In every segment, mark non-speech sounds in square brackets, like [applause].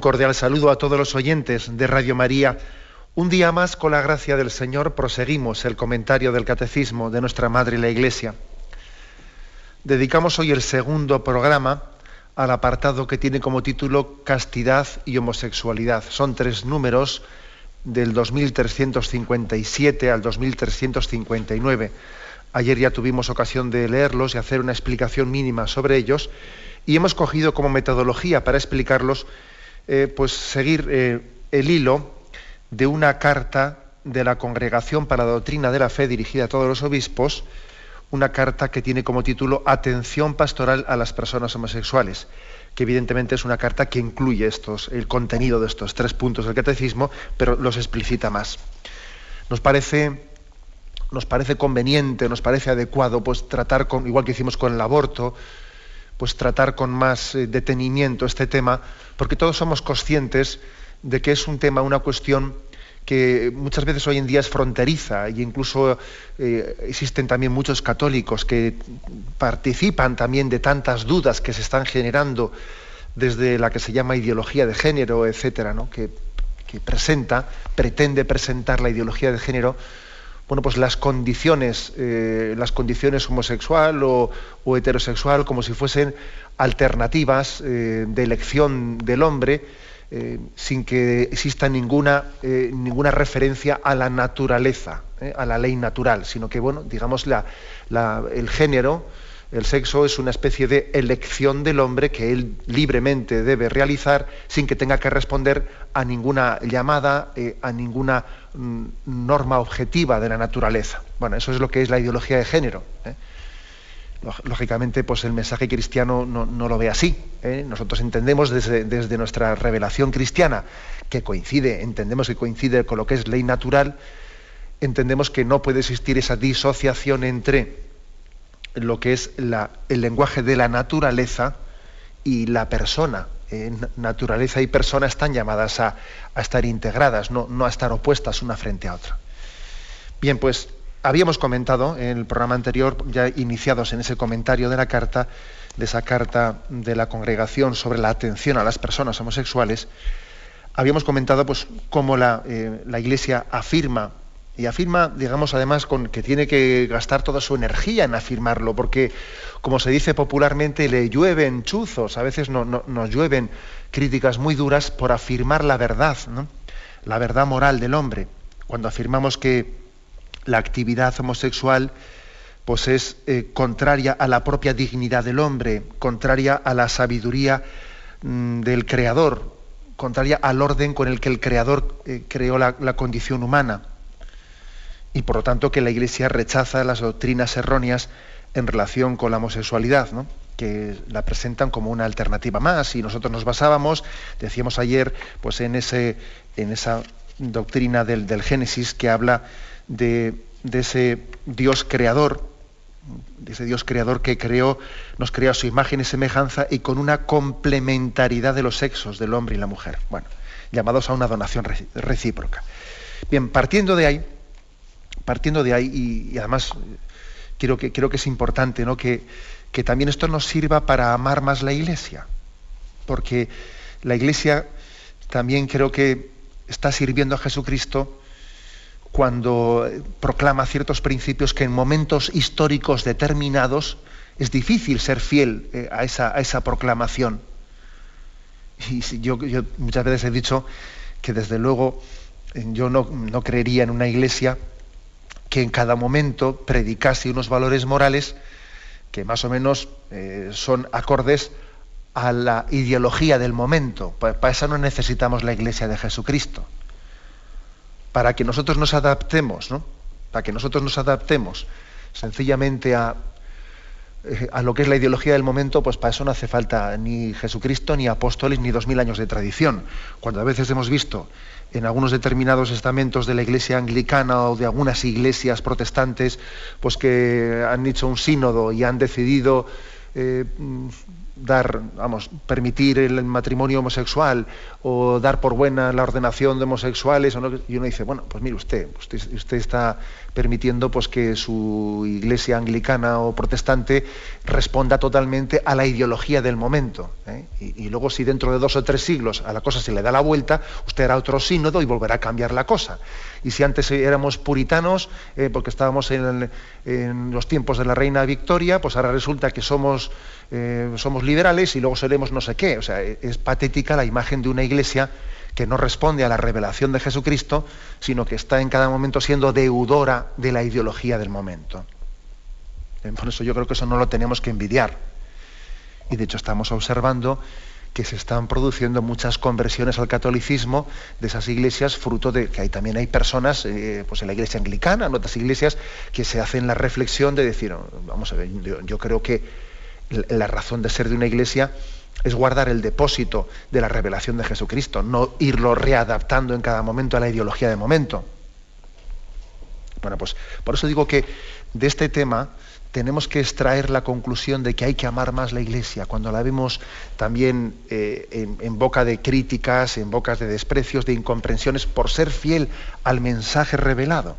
Un cordial saludo a todos los oyentes de Radio María. Un día más, con la gracia del Señor, proseguimos el comentario del Catecismo de nuestra Madre la Iglesia. Dedicamos hoy el segundo programa al apartado que tiene como título Castidad y homosexualidad. Son tres números del 2357 al 2359. Ayer ya tuvimos ocasión de leerlos y hacer una explicación mínima sobre ellos y hemos cogido como metodología para explicarlos eh, pues seguir eh, el hilo de una carta de la Congregación para la Doctrina de la Fe dirigida a todos los obispos, una carta que tiene como título Atención pastoral a las personas homosexuales, que evidentemente es una carta que incluye estos, el contenido de estos tres puntos del catecismo, pero los explicita más. Nos parece, nos parece conveniente, nos parece adecuado, pues tratar con, igual que hicimos con el aborto, pues tratar con más eh, detenimiento este tema, porque todos somos conscientes de que es un tema, una cuestión que muchas veces hoy en día es fronteriza e incluso eh, existen también muchos católicos que participan también de tantas dudas que se están generando desde la que se llama ideología de género, etcétera, ¿no? que, que presenta, pretende presentar la ideología de género bueno, pues las condiciones, eh, las condiciones homosexual o, heterosexual como si fuesen alternativas eh, de elección del hombre, eh, sin que exista ninguna, ninguna referencia a la naturaleza, a la ley natural, sino que, bueno, digamos, el género, el sexo es una especie de elección del hombre que él libremente debe realizar sin que tenga que responder a ninguna llamada, eh, a ninguna mm, norma objetiva de la naturaleza. Bueno, eso es lo que es la ideología de género. ¿eh? Lógicamente, pues el mensaje cristiano no, lo ve así. ¿eh? Nosotros entendemos desde, desde nuestra revelación cristiana, que coincide, entendemos que coincide con lo que es ley natural, entendemos que no puede existir esa disociación entre lo que es el lenguaje de la naturaleza y la persona. Eh, naturaleza y persona están llamadas a, estar integradas, no, a estar opuestas una frente a otra. Bien, pues habíamos comentado en el programa anterior, ya iniciados en ese comentario de la carta, de esa carta de la congregación sobre la atención a las personas homosexuales, habíamos comentado pues cómo la, eh, la Iglesia afirma y afirma, digamos, además, que tiene que gastar toda su energía en afirmarlo, porque, como se dice popularmente, le llueven chuzos, a veces no, nos llueven críticas muy duras por afirmar la verdad, la verdad moral del hombre. Cuando afirmamos que la actividad homosexual pues es eh, contraria a la propia dignidad del hombre, contraria a la sabiduría mm, del Creador, contraria al orden con el que el Creador eh, creó la condición humana y por lo tanto que la Iglesia rechaza las doctrinas erróneas en relación con la homosexualidad, que la presentan como una alternativa más. Y nosotros nos basábamos, decíamos ayer, pues en, ese, en esa doctrina del, Génesis que habla de, ese Dios creador, de ese Dios creador que creó, nos creó a su imagen y semejanza y con una complementariedad de los sexos del hombre y la mujer. Bueno, llamados a una donación recíproca. Bien, partiendo de ahí, partiendo de ahí, y, además creo que, creo que es importante ¿no? que, que también esto nos sirva para amar más la Iglesia, porque la Iglesia también creo que está sirviendo a Jesucristo cuando proclama ciertos principios que en momentos históricos determinados es difícil ser fiel eh, a, esa, a, esa, proclamación. Y yo, yo, muchas veces he dicho que desde luego eh, yo no, no creería en una iglesia que en cada momento predicase unos valores morales que más o menos eh, son acordes a la ideología del momento. Para, eso no necesitamos la Iglesia de Jesucristo. Para que nosotros nos adaptemos, ¿no? Para que nosotros nos adaptemos sencillamente a, a lo que es la ideología del momento, pues para eso no hace falta ni Jesucristo, ni apóstoles, ni dos mil años de tradición. Cuando a veces hemos visto en algunos determinados estamentos de la iglesia anglicana o de algunas iglesias protestantes, pues que han hecho un sínodo y han decidido eh, dar, vamos, permitir el matrimonio homosexual o dar por buena la ordenación de homosexuales, y uno dice, bueno, pues mire usted, usted, está permitiendo pues, que su iglesia anglicana o protestante responda totalmente a la ideología del momento. ¿eh? Y, luego si dentro de dos o tres siglos a la cosa se le da la vuelta, usted hará otro sínodo y volverá a cambiar la cosa. Y si antes éramos puritanos, eh, porque estábamos en, los tiempos de la reina Victoria, pues ahora resulta que somos eh, somos liberales y luego seremos no sé qué. O sea, es patética la imagen de una iglesia que no responde a la revelación de Jesucristo, sino que está en cada momento siendo deudora de la ideología del momento. Por eso yo creo que eso no lo tenemos que envidiar. Y de hecho estamos observando que se están produciendo muchas conversiones al catolicismo de esas iglesias, fruto de que hay, también hay personas, eh, pues en la iglesia anglicana, en otras iglesias, que se hacen la reflexión de decir, vamos a ver, yo creo que la razón de ser de una iglesia es guardar el depósito de la revelación de Jesucristo, no irlo readaptando en cada momento a la ideología de momento. Bueno, pues por eso digo que de este tema tenemos que extraer la conclusión de que hay que amar más la iglesia, cuando la vemos también eh, en, en, boca de críticas, en bocas de desprecios, de incomprensiones, por ser fiel al mensaje revelado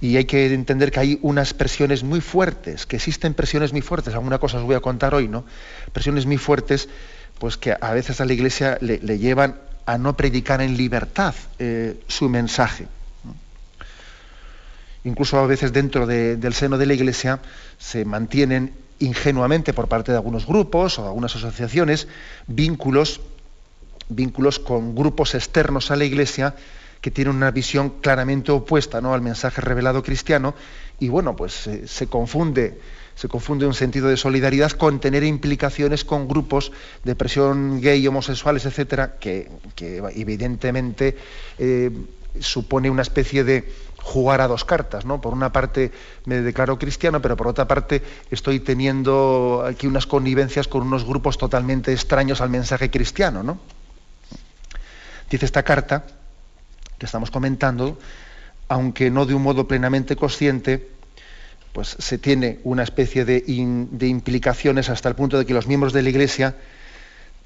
y hay que entender que hay unas presiones muy fuertes, que existen presiones muy fuertes, alguna cosa os voy a contar hoy, ¿no? Presiones muy fuertes, pues que a veces a la Iglesia le, llevan a no predicar en libertad eh, su mensaje. Incluso a veces dentro del seno de la Iglesia se mantienen ingenuamente por parte de algunos grupos o algunas asociaciones vínculos, vínculos con grupos externos a la Iglesia que tiene una visión claramente opuesta ¿no? al mensaje revelado cristiano y bueno, pues se confunde se confunde un sentido de solidaridad con tener implicaciones con grupos de presión gay, homosexuales, etcétera, que, evidentemente eh, supone una especie de jugar a dos cartas, ¿no? Por una parte me declaro cristiano, pero por otra parte estoy teniendo aquí unas connivencias con unos grupos totalmente extraños al mensaje cristiano, ¿no? Dice esta carta que estamos comentando, aunque no de un modo plenamente consciente, pues se tiene una especie de, implicaciones hasta el punto de que los miembros de la Iglesia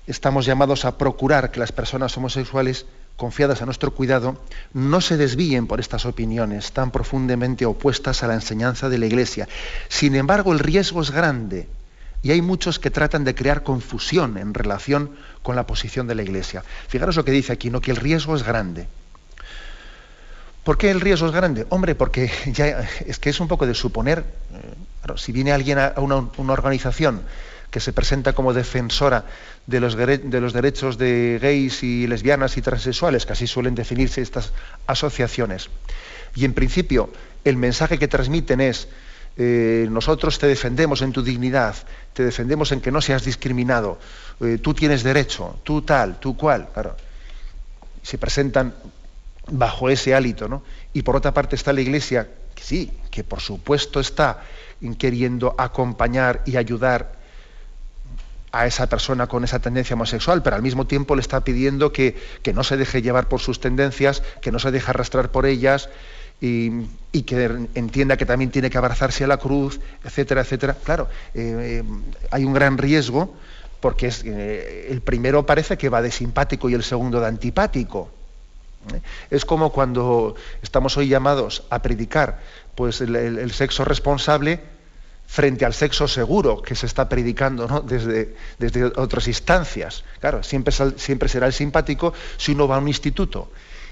estamos llamados a procurar que las personas homosexuales confiadas a nuestro cuidado no se desvíen por estas opiniones tan profundamente opuestas a la enseñanza de la Iglesia. Sin embargo, el riesgo es grande y hay muchos que tratan de crear confusión en relación con la posición de la Iglesia. Fijaros lo que dice aquí, ¿no? que el riesgo es grande. ¿Por qué el riesgo es grande? Hombre, porque [laughs] ya es que es un poco de suponer, eh, si viene alguien a una, organización que se presenta como defensora de los, de los, derechos de gays y lesbianas y transexuales, que así suelen definirse estas asociaciones, y en principio el mensaje que transmiten es, eh, nosotros te defendemos en tu dignidad, te defendemos en que no seas discriminado, eh, tú tienes derecho, tú tal, tú cual, claro. Se presentan bajo ese hálito, ¿no? Y por otra parte está la Iglesia, que sí, que por supuesto está queriendo acompañar y ayudar a esa persona con esa tendencia homosexual, pero al mismo tiempo le está pidiendo que, no se deje llevar por sus tendencias, que no se deje arrastrar por ellas y, que entienda que también tiene que abrazarse a la cruz, etcétera, etcétera. Claro, eh, hay un gran riesgo porque es, eh, el primero parece que va de simpático y el segundo de antipático. Es como cuando estamos hoy llamados a predicar pues, el, sexo responsable frente al sexo seguro que se está predicando desde, desde, otras instancias. Claro, siempre, siempre será el simpático si uno va a un instituto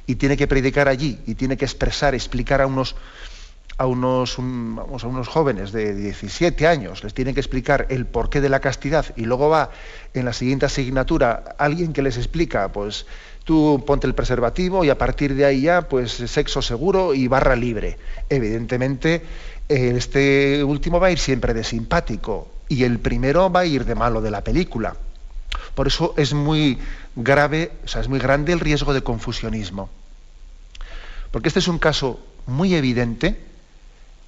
y tiene que predicar allí y tiene que expresar, explicar a unos, a unos, vamos, a unos jóvenes de 17 años, les tiene que explicar el porqué de la castidad y luego va en la siguiente asignatura alguien que les explica pues tú ponte el preservativo y a partir de ahí ya, pues sexo seguro y barra libre. Evidentemente, este último va a ir siempre de simpático y el primero va a ir de malo de la película. Por eso es muy grave, o sea, es muy grande el riesgo de confusionismo. Porque este es un caso muy evidente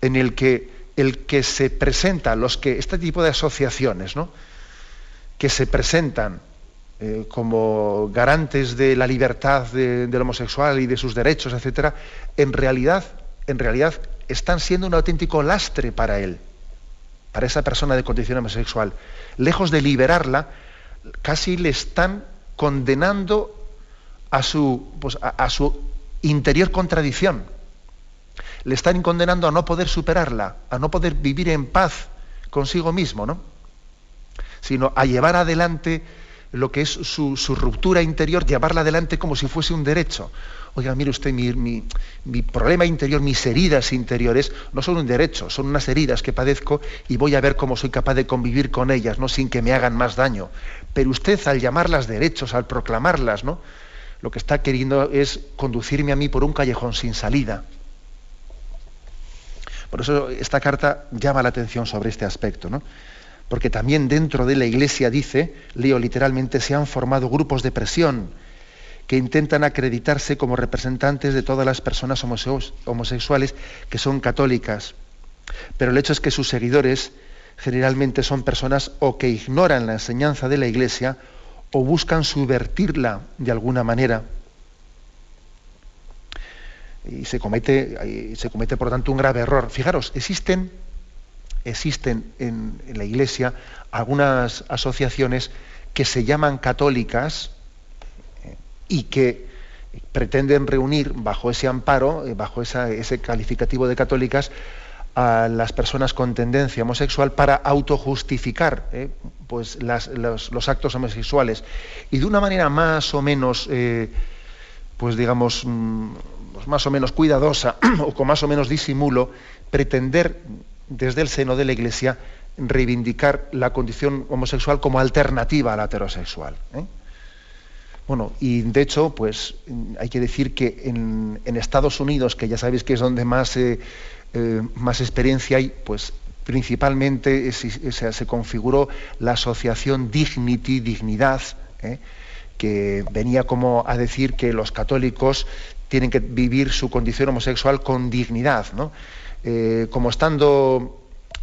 en el que el que se presenta, los que, este tipo de asociaciones, ¿no? que se presentan eh, como garantes de la libertad del homosexual y de sus derechos, etcétera, en realidad, en realidad están siendo un auténtico lastre para él, para esa persona de condición homosexual. Lejos de liberarla, casi le están condenando a su, pues, a su interior contradicción. Le están condenando a no poder superarla, a no poder vivir en paz consigo mismo, ¿no? Sino a llevar adelante lo que es su, ruptura interior, llevarla adelante como si fuese un derecho. Oiga, mire usted, mi, problema interior, mis heridas interiores, no son un derecho, son unas heridas que padezco y voy a ver cómo soy capaz de convivir con ellas, no sin que me hagan más daño. Pero usted, al llamarlas derechos, al proclamarlas, ¿no? lo que está queriendo es conducirme a mí por un callejón sin salida. Por eso esta carta llama la atención sobre este aspecto, ¿no? Porque también dentro de la Iglesia dice, leo literalmente, se han formado grupos de presión que intentan acreditarse como representantes de todas las personas homosexuales que son católicas. Pero el hecho es que sus seguidores generalmente son personas o que ignoran la enseñanza de la Iglesia o buscan subvertirla de alguna manera. Y se comete, se comete, por tanto, un grave error. Fijaros, existen, existen en, la Iglesia algunas asociaciones que se llaman católicas eh, y que pretenden reunir bajo ese amparo, eh, bajo ese calificativo de católicas, a las personas con tendencia homosexual para autojustificar eh, pues los, actos homosexuales. Y de una manera más o menos, pues digamos, mm, pues más o menos cuidadosa [coughs] o con más o menos disimulo, pretender desde el seno de la Iglesia reivindicar la condición homosexual como alternativa a la heterosexual. ¿eh? Bueno, y de hecho, pues hay que decir que en, Estados Unidos, que ya sabéis que es donde más eh, más experiencia hay, pues principalmente se configuró la asociación Dignity, Dignidad, ¿eh? que venía como a decir que los católicos tienen que vivir su condición homosexual con dignidad, eh, como estando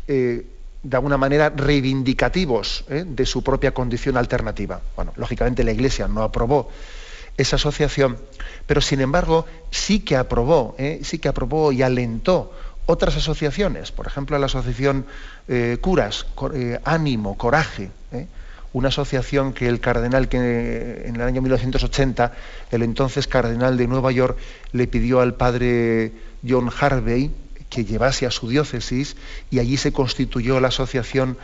de alguna manera reivindicativos de su propia condición alternativa. Bueno, lógicamente la Iglesia no aprobó esa asociación, pero sin embargo sí que aprobó, sí que aprobó y alentó otras asociaciones, por ejemplo la asociación eh, Curas, eh, Ánimo, Coraje, ¿eh? una asociación que el cardenal que en el año 1980, el entonces cardenal de Nueva York, le pidió al padre John Harvey que llevase a su diócesis y allí se constituyó la asociación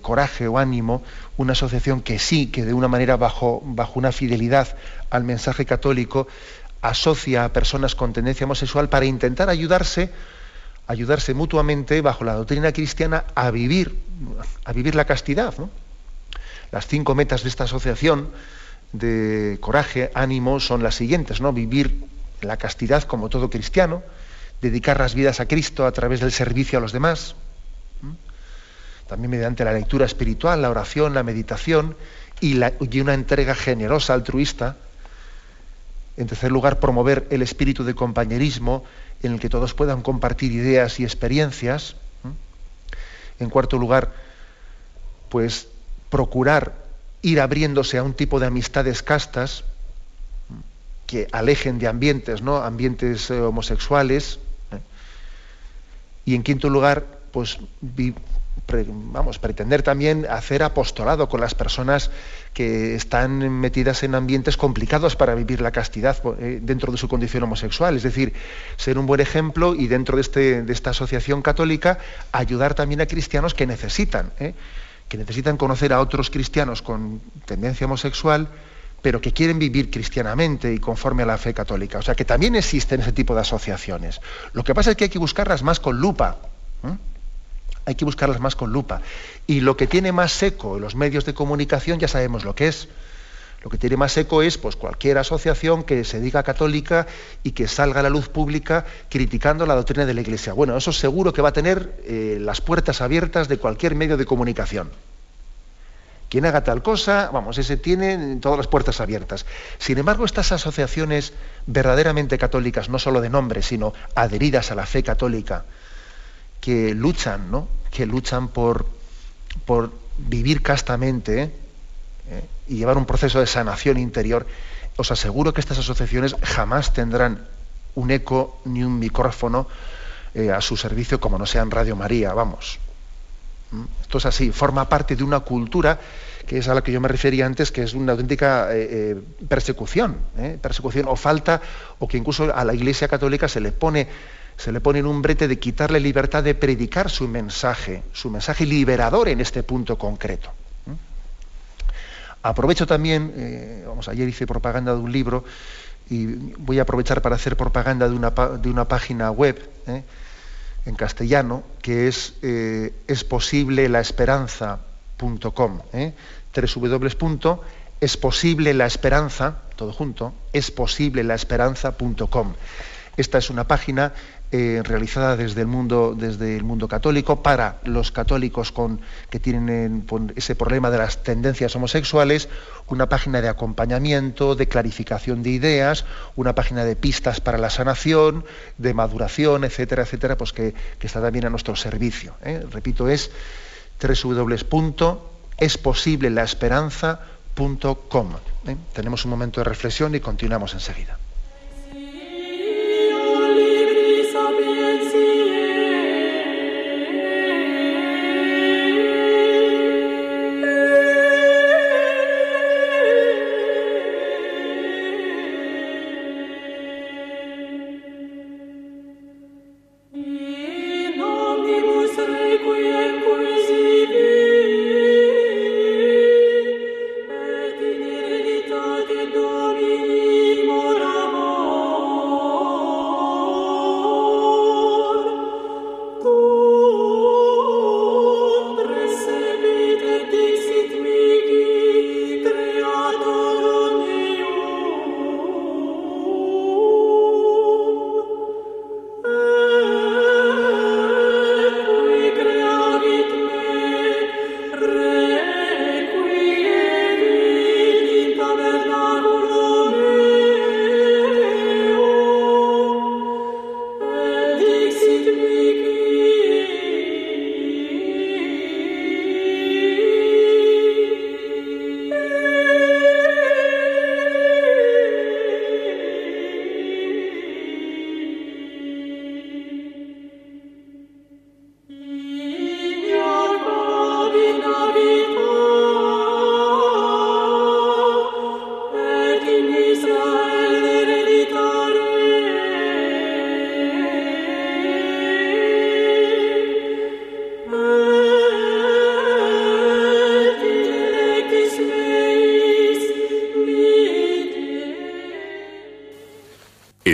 Coraje o Ánimo, una asociación que sí, que de una manera bajo, bajo una fidelidad al mensaje católico, asocia a personas con tendencia homosexual para intentar ayudarse, ayudarse mutuamente bajo la doctrina cristiana a vivir, a vivir la castidad. Las cinco metas de esta asociación de coraje, ánimo, son las siguientes, ¿no? Vivir la castidad como todo cristiano, dedicar las vidas a Cristo a través del servicio a los demás, también mediante la lectura espiritual, la oración, la meditación y, una entrega generosa, altruista en tercer lugar, promover el espíritu de compañerismo en el que todos puedan compartir ideas y experiencias. En cuarto lugar, pues procurar ir abriéndose a un tipo de amistades castas que alejen de ambientes, ¿no? Ambientes eh, homosexuales. Y en quinto lugar, pues vamos, pretender también hacer apostolado con las personas que están metidas en ambientes complicados para vivir la castidad eh, dentro de su condición homosexual. Es decir, ser un buen ejemplo y dentro de, este, de esta asociación católica ayudar también a cristianos que necesitan, eh, que necesitan conocer a otros cristianos con tendencia homosexual, pero que quieren vivir cristianamente y conforme a la fe católica. O sea que también existen ese tipo de asociaciones. Lo que pasa es que hay que buscarlas más con lupa. hay que buscarlas más con lupa. Y lo que tiene más seco en los medios de comunicación ya sabemos lo que es. Lo que tiene más seco es pues, cualquier asociación que se diga católica y que salga a la luz pública criticando la doctrina de la Iglesia. Bueno, eso seguro que va a tener eh, las puertas abiertas de cualquier medio de comunicación. Quien haga tal cosa, vamos, ese tiene todas las puertas abiertas. Sin embargo, estas asociaciones verdaderamente católicas, no solo de nombre, sino adheridas a la fe católica, que luchan, ¿no? que luchan por, por vivir castamente ¿eh? y llevar un proceso de sanación interior, os aseguro que estas asociaciones jamás tendrán un eco ni un micrófono eh, a su servicio como no sea en Radio María, vamos. Esto es así, forma parte de una cultura que es a la que yo me refería antes, que es una auténtica eh, persecución, persecución o falta, o que incluso a la Iglesia Católica se le pone se le pone en un brete de quitarle libertad de predicar su mensaje, su mensaje liberador en este punto concreto. Aprovecho también, eh, vamos, ayer hice propaganda de un libro y voy a aprovechar para hacer propaganda de una, de una página web eh, en castellano que es eh, es posible la esperanza.com eh, esperanza todo junto es posible la esperanza.com esta es una página eh, realizada desde el mundo desde el mundo católico para los católicos con, que tienen ese problema de las tendencias homosexuales, una página de acompañamiento, de clarificación de ideas, una página de pistas para la sanación, de maduración, etcétera, etcétera, pues que, está también a nuestro servicio. ¿eh? Repito, es www.esposiblelaesperanza.com. ¿eh? Tenemos un momento de reflexión y continuamos enseguida.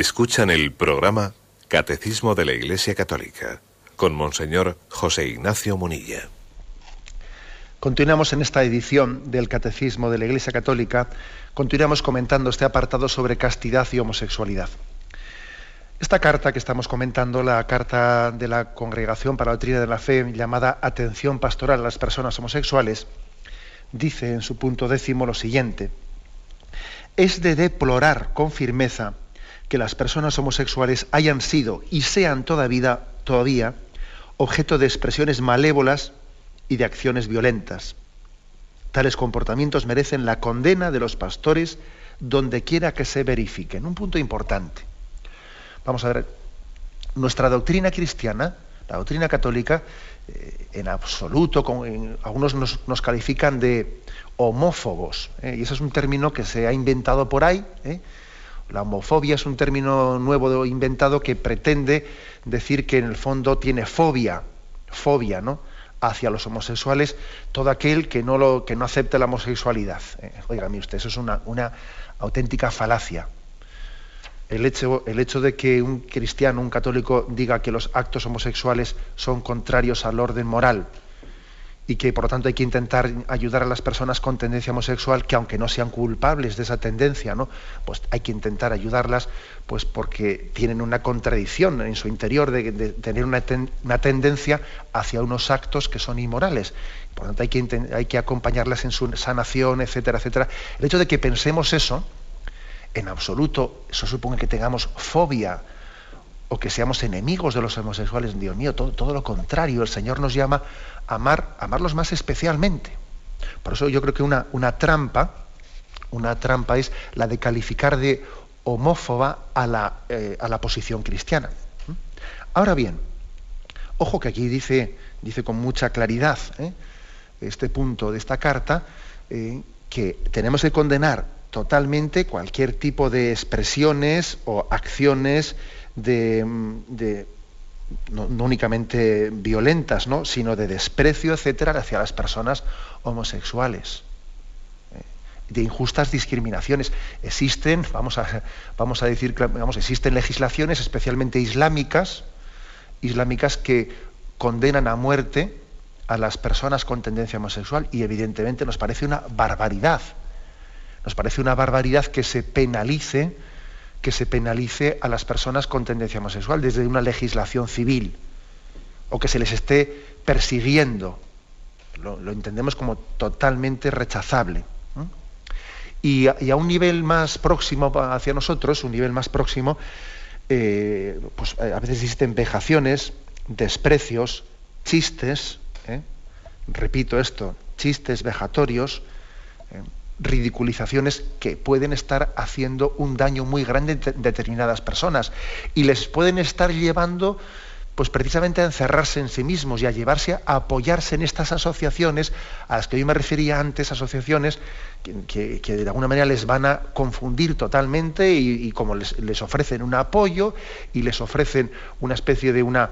Escuchan el programa Catecismo de la Iglesia Católica con Monseñor José Ignacio Munilla. Continuamos en esta edición del Catecismo de la Iglesia Católica, continuamos comentando este apartado sobre castidad y homosexualidad. Esta carta que estamos comentando, la carta de la Congregación para la Doctrina de la Fe, llamada Atención Pastoral a las Personas Homosexuales, dice en su punto décimo lo siguiente, es de deplorar con firmeza que las personas homosexuales hayan sido y sean todavía, todavía objeto de expresiones malévolas y de acciones violentas. Tales comportamientos merecen la condena de los pastores donde quiera que se verifiquen. Un punto importante. Vamos a ver, nuestra doctrina cristiana, la doctrina católica, eh, en absoluto, algunos nos, califican de homófobos, ¿eh? y ese es un término que se ha inventado por ahí, ¿eh? La homofobia es un término nuevo inventado que pretende decir que en el fondo tiene fobia, fobia, ¿no? hacia los homosexuales, todo aquel que no, lo, que no acepte la homosexualidad. Eh, usted, eso es una, una auténtica falacia. El hecho, el hecho, de que un cristiano, un católico, diga que los actos homosexuales son contrarios al orden moral, y que por lo tanto hay que intentar ayudar a las personas con tendencia homosexual que aunque no sean culpables de esa tendencia, ¿no? Pues hay que intentar ayudarlas pues porque tienen una contradicción en su interior de, tener una, tendencia hacia unos actos que son inmorales. Por lo tanto hay que, hay que acompañarlas en su sanación, etcétera, etcétera. El hecho de que pensemos eso, en absoluto, eso supone que tengamos fobia o que seamos enemigos de los homosexuales. Dios mío, todo, todo lo contrario. El Señor nos llama amar, amarlos más especialmente. Por eso yo creo que una, una trampa, una trampa es la de calificar de homófoba a la, eh, a la posición cristiana. Ahora bien, ojo que aquí dice, dice con mucha claridad ¿eh? este punto de esta carta, eh, que tenemos que condenar totalmente cualquier tipo de expresiones o acciones de, no, únicamente violentas, ¿no? sino de desprecio, etcétera, hacia las personas homosexuales, ¿eh? de injustas discriminaciones. Existen, vamos a, vamos a decir, vamos, existen legislaciones, especialmente islámicas, islámicas que condenan a muerte a las personas con tendencia homosexual y evidentemente nos parece una barbaridad. Nos parece una barbaridad que se penalice que se penalice a las personas con tendencia homosexual desde una legislación civil o que se les esté persiguiendo. Lo, entendemos como totalmente rechazable. Y, a, un nivel más próximo hacia nosotros, un nivel más próximo, eh, pues eh, a veces existen vejaciones, desprecios, chistes, ¿eh? repito esto, chistes vejatorios, ridiculizaciones que pueden estar haciendo un daño muy grande en determinadas personas. Y les pueden estar llevando pues precisamente a encerrarse en sí mismos y a llevarse a apoyarse en estas asociaciones a las que yo me refería antes, asociaciones que, de alguna manera les van a confundir totalmente y, como les, les ofrecen un apoyo y les ofrecen una especie de una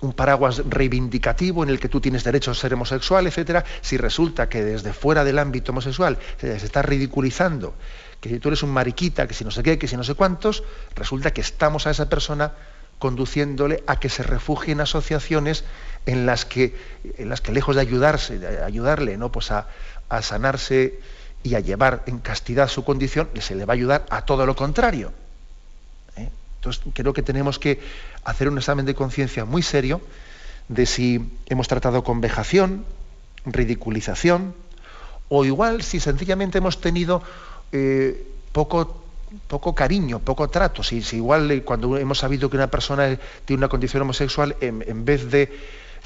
un paraguas reivindicativo en el que tú tienes derecho a ser homosexual, etcétera, si resulta que desde fuera del ámbito homosexual se, está ridiculizando, que tú eres un mariquita, que si no sé qué, que si no sé cuántos, resulta que estamos a esa persona conduciéndole a que se refugie en asociaciones en las que, en las que lejos de ayudarse, de ayudarle ¿no? pues a, a sanarse y a llevar en castidad su condición, se le va a ayudar a todo lo contrario. Entonces creo que tenemos que hacer un examen de conciencia muy serio de si hemos tratado con vejación, ridiculización, o igual si sencillamente hemos tenido eh, poco, poco cariño, poco trato, si, igual eh, cuando hemos sabido que una persona tiene una condición homosexual, en, vez de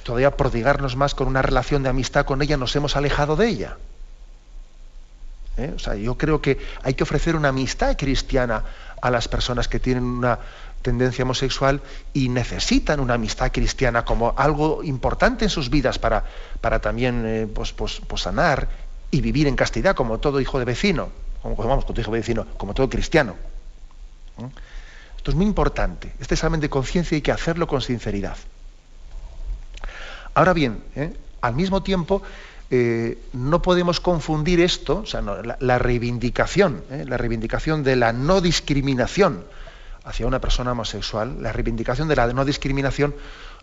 todavía prodigarnos más con una relación de amistad con ella, nos hemos alejado de ella. ¿Eh? O sea, yo creo que hay que ofrecer una amistad cristiana a las personas que tienen una tendencia homosexual y necesitan una amistad cristiana como algo importante en sus vidas para, para también eh, pues, pues, pues, sanar y vivir en castidad como todo hijo de vecino, como, vamos, como todo hijo de vecino, como todo cristiano. Esto es muy importante. Este examen de conciencia hay que hacerlo con sinceridad. Ahora bien, ¿eh? al mismo tiempo, eh, no podemos confundir esto, o sea, la, reivindicación, la reivindicación de la no discriminación hacia una persona homosexual, la reivindicación de la no discriminación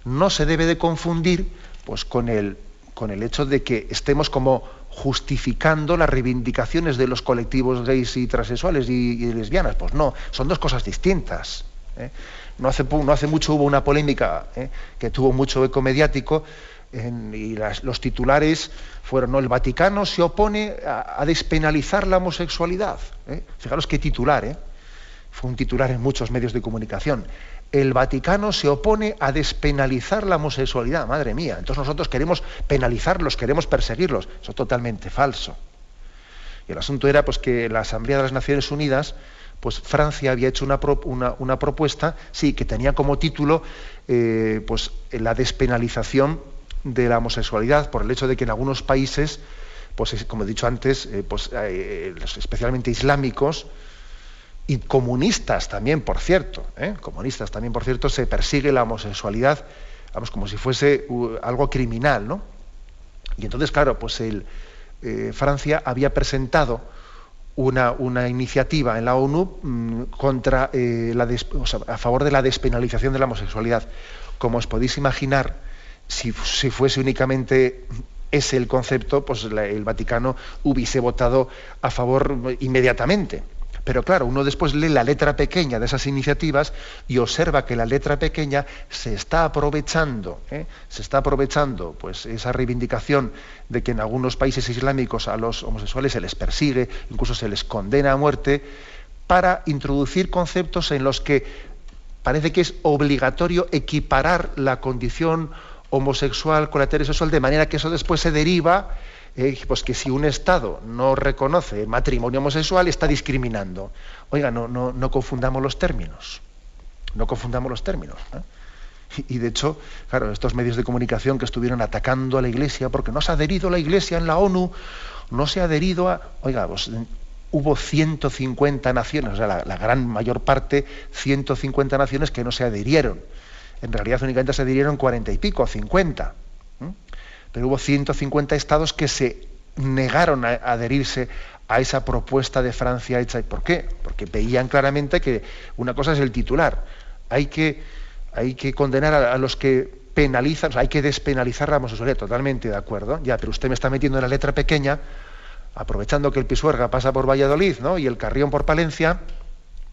no se debe de confundir pues, con, el, con el hecho de que estemos como justificando las reivindicaciones de los colectivos gays y transexuales y, lesbianas. Pues no, son dos cosas distintas. ¿eh? No, hace, no hace mucho hubo una polémica que tuvo mucho eco mediático y los titulares fueron, ¿no? el Vaticano se opone a, despenalizar la homosexualidad. ¿eh? Fijaros qué titular, ¿eh? Fue un titular en muchos medios de comunicación. El Vaticano se opone a despenalizar la homosexualidad, madre mía. Entonces nosotros queremos penalizarlos, queremos perseguirlos. Eso es totalmente falso. Y el asunto era pues, que la Asamblea de las Naciones Unidas, pues Francia había hecho una, una, propuesta, sí, que tenía como título eh, pues, la despenalización de la homosexualidad por el hecho de que en algunos países, pues como he dicho antes, eh, pues, eh, especialmente islámicos y comunistas también, por cierto, ¿eh? comunistas también, por cierto, se persigue la homosexualidad, vamos, como si fuese algo criminal, ¿no? Y entonces, claro, pues el, Francia había presentado una, una, iniciativa en la ONU mm, contra la a favor de la despenalización de la homosexualidad. Como os podéis imaginar, si, fuese únicamente ese el concepto, pues el Vaticano hubiese votado a favor inmediatamente. Pero claro, uno después lee la letra pequeña de esas iniciativas y observa que la letra pequeña se está aprovechando, ¿eh? se está aprovechando pues, esa reivindicación de que en algunos países islámicos a los homosexuales se les persigue, incluso se les condena a muerte, para introducir conceptos en los que parece que es obligatorio equiparar la condición homosexual con la heterosexual de manera que eso después se deriva eh, pues que si un Estado no reconoce matrimonio homosexual está discriminando. Oiga, no, no, no confundamos los términos. No confundamos los términos. Y, de hecho, claro, estos medios de comunicación que estuvieron atacando a la Iglesia, porque no se ha adherido la Iglesia en la ONU, no se ha adherido a... Oiga, pues, hubo 150 naciones, o sea, la, gran mayor parte, 150 naciones que no se adhirieron. En realidad únicamente se adhirieron 40 y pico, 50. Pero hubo 150 estados que se negaron a adherirse a esa propuesta de Francia hecha. ¿Por qué? Porque veían claramente que una cosa es el titular. Hay que hay que condenar a, los que penalizan, o sea, hay que despenalizar la homosexualidad, totalmente de acuerdo, ya, pero usted me está metiendo en la letra pequeña, aprovechando que el Pisuerga pasa por Valladolid ¿no? y el Carrión por Palencia,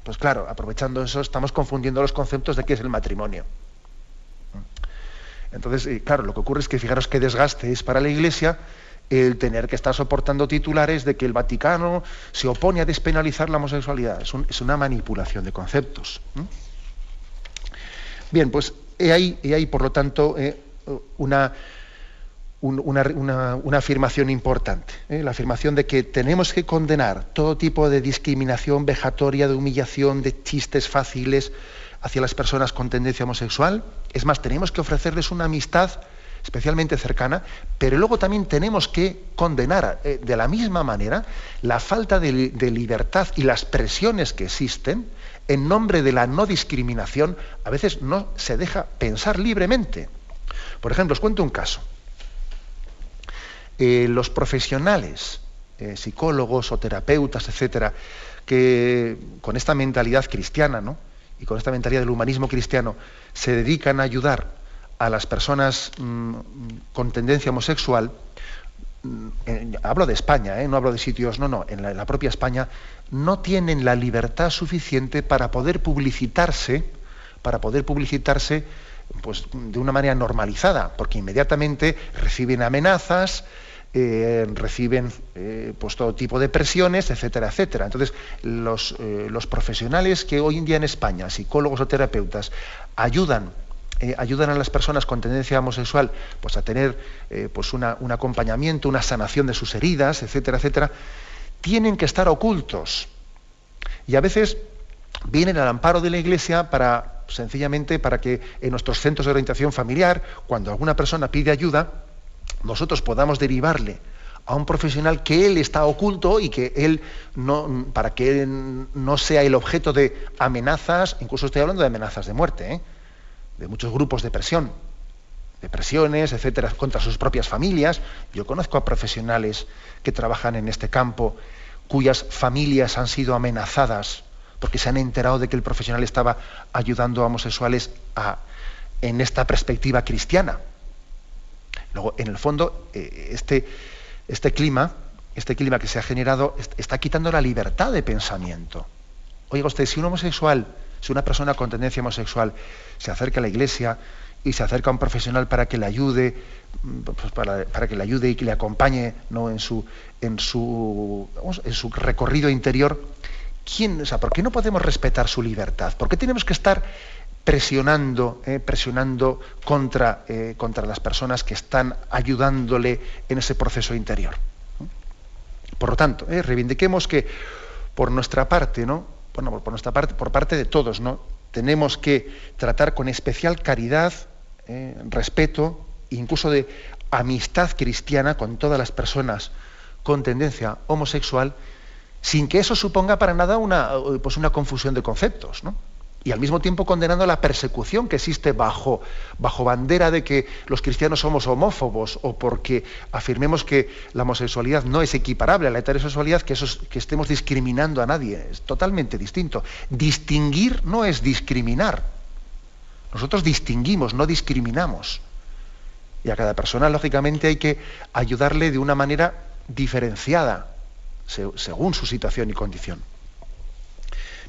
pues claro, aprovechando eso estamos confundiendo los conceptos de qué es el matrimonio. Entonces, claro, lo que ocurre es que fijaros qué desgaste es para la Iglesia el tener que estar soportando titulares de que el Vaticano se opone a despenalizar la homosexualidad. Es, una manipulación de conceptos. Bien, pues he ahí, por lo tanto, eh, una, una, afirmación importante, eh, la afirmación de que tenemos que condenar todo tipo de discriminación vejatoria, de humillación, de chistes fáciles hacia las personas con tendencia homosexual. Es más, tenemos que ofrecerles una amistad especialmente cercana, pero luego también tenemos que condenar eh, de la misma manera la falta de libertad y las presiones que existen en nombre de la no discriminación, a veces no se deja pensar libremente. Por ejemplo, os cuento un caso. Eh, los profesionales, eh, psicólogos o terapeutas, etcétera, que con esta mentalidad cristiana, ¿no? Y con esta mentalidad del humanismo cristiano, se dedican a ayudar a las personas mm, con tendencia homosexual, mm, hablo de España, ¿eh? no hablo de sitios, no, no, en la propia España, no tienen la libertad suficiente para poder publicitarse, para poder publicitarse pues, de una manera normalizada, porque inmediatamente reciben amenazas, eh, reciben eh, pues todo tipo de presiones, etcétera, etcétera. Entonces, los, eh, los, profesionales que hoy en día en España, psicólogos o terapeutas, ayudan, ayudan a las personas con tendencia homosexual pues, a tener pues un acompañamiento, una sanación de sus heridas, etcétera, etcétera, tienen que estar ocultos. Y a veces vienen al amparo de la Iglesia para, sencillamente, para que en nuestros centros de orientación familiar, cuando alguna persona pide ayuda, nosotros podamos derivarle a un profesional que él está oculto y que él no, para que él no sea el objeto de amenazas, incluso estoy hablando de amenazas de muerte, ¿eh? de muchos grupos de presión, de presiones, etcétera, contra sus propias familias. Yo conozco a profesionales que trabajan en este campo cuyas familias han sido amenazadas porque se han enterado de que el profesional estaba ayudando a homosexuales en esta perspectiva cristiana. Luego, en el fondo, eh, este, este clima, este clima que se ha generado, está quitando la libertad de pensamiento. Oiga usted, si un homosexual, si una persona con tendencia homosexual se acerca a la iglesia y se acerca a un profesional para que le ayude, mm, pues para, que le ayude y que le acompañe ¿no? en, su, en, su, en su recorrido interior, ¿quién, o sea, ¿por qué no podemos respetar su libertad? ¿Por qué tenemos que estar presionando, eh, presionando contra, eh, contra las personas que están ayudándole en ese proceso interior? Por lo tanto, eh, reivindiquemos que por nuestra parte, ¿no? Bueno, por nuestra parte, por parte de todos, ¿no? Tenemos que tratar con especial caridad, respeto, incluso de amistad cristiana con todas las personas con tendencia homosexual, sin que eso suponga para nada una, pues una confusión de conceptos, ¿no? Y al mismo tiempo condenando la persecución que existe bajo, bajo bandera de que los cristianos somos homófobos o porque afirmemos que la homosexualidad no es equiparable a la heterosexualidad, que, que estemos discriminando a nadie. Es totalmente distinto. Distinguir no es discriminar. Nosotros distinguimos, no discriminamos. Y a cada persona, lógicamente, hay que ayudarle de una manera diferenciada, según su situación y condición.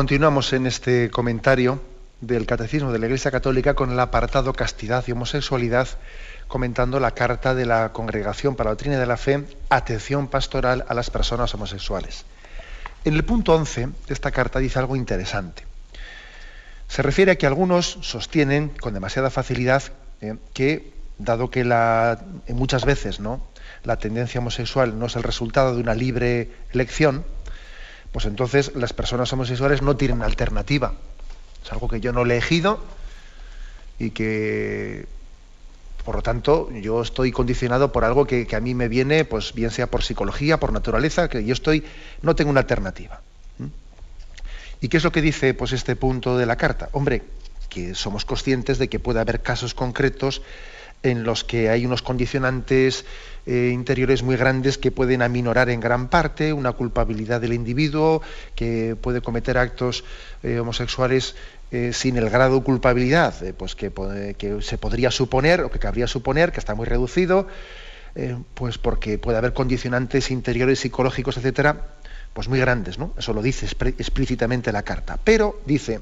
Continuamos en este comentario del Catecismo de la Iglesia Católica con el apartado Castidad y Homosexualidad, comentando la carta de la Congregación para la Doctrina de la Fe, Atención Pastoral a las Personas Homosexuales. En el punto 11 de esta carta dice algo interesante. Se refiere a que algunos sostienen con demasiada facilidad eh, que, dado que muchas veces ¿no? la tendencia homosexual no es el resultado de una libre elección, pues entonces las personas homosexuales no tienen alternativa. Es algo que yo no he elegido y que, por lo tanto, yo estoy condicionado por algo que, que, a mí me viene, pues bien sea por psicología, por naturaleza, que yo estoy, no tengo una alternativa. ¿Y qué es lo que dice pues, este punto de la carta? Hombre, que somos conscientes de que puede haber casos concretos en los que hay unos condicionantes eh, interiores muy grandes que pueden aminorar en gran parte una culpabilidad del individuo, que puede cometer actos eh, homosexuales eh, sin el grado de culpabilidad pues que, se podría suponer o que cabría suponer, que está muy reducido, pues porque puede haber condicionantes interiores psicológicos, etcétera, pues muy grandes, ¿no? Eso lo dice explícitamente la carta. Pero dice,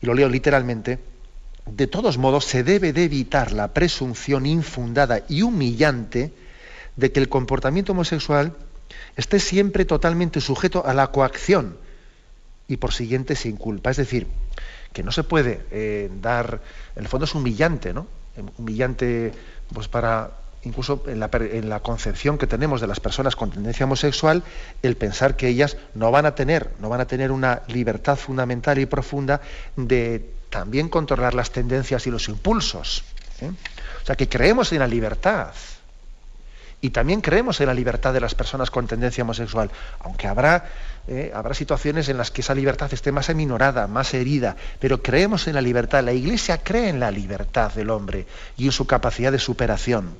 y lo leo literalmente, de todos modos se debe de evitar la presunción infundada y humillante de que el comportamiento homosexual esté siempre totalmente sujeto a la coacción y por siguiente sin culpa. Es decir, que no se puede eh, dar, en el fondo es humillante, ¿no? Humillante pues para incluso en la, concepción que tenemos de las personas con tendencia homosexual, el pensar que ellas no van a tener, no van a tener una libertad fundamental y profunda de también controlar las tendencias y los impulsos. ¿eh? O sea, que creemos en la libertad. Y también creemos en la libertad de las personas con tendencia homosexual, aunque habrá, eh, habrá situaciones en las que esa libertad esté más aminorada, más herida, pero creemos en la libertad. La Iglesia cree en la libertad del hombre y en su capacidad de superación.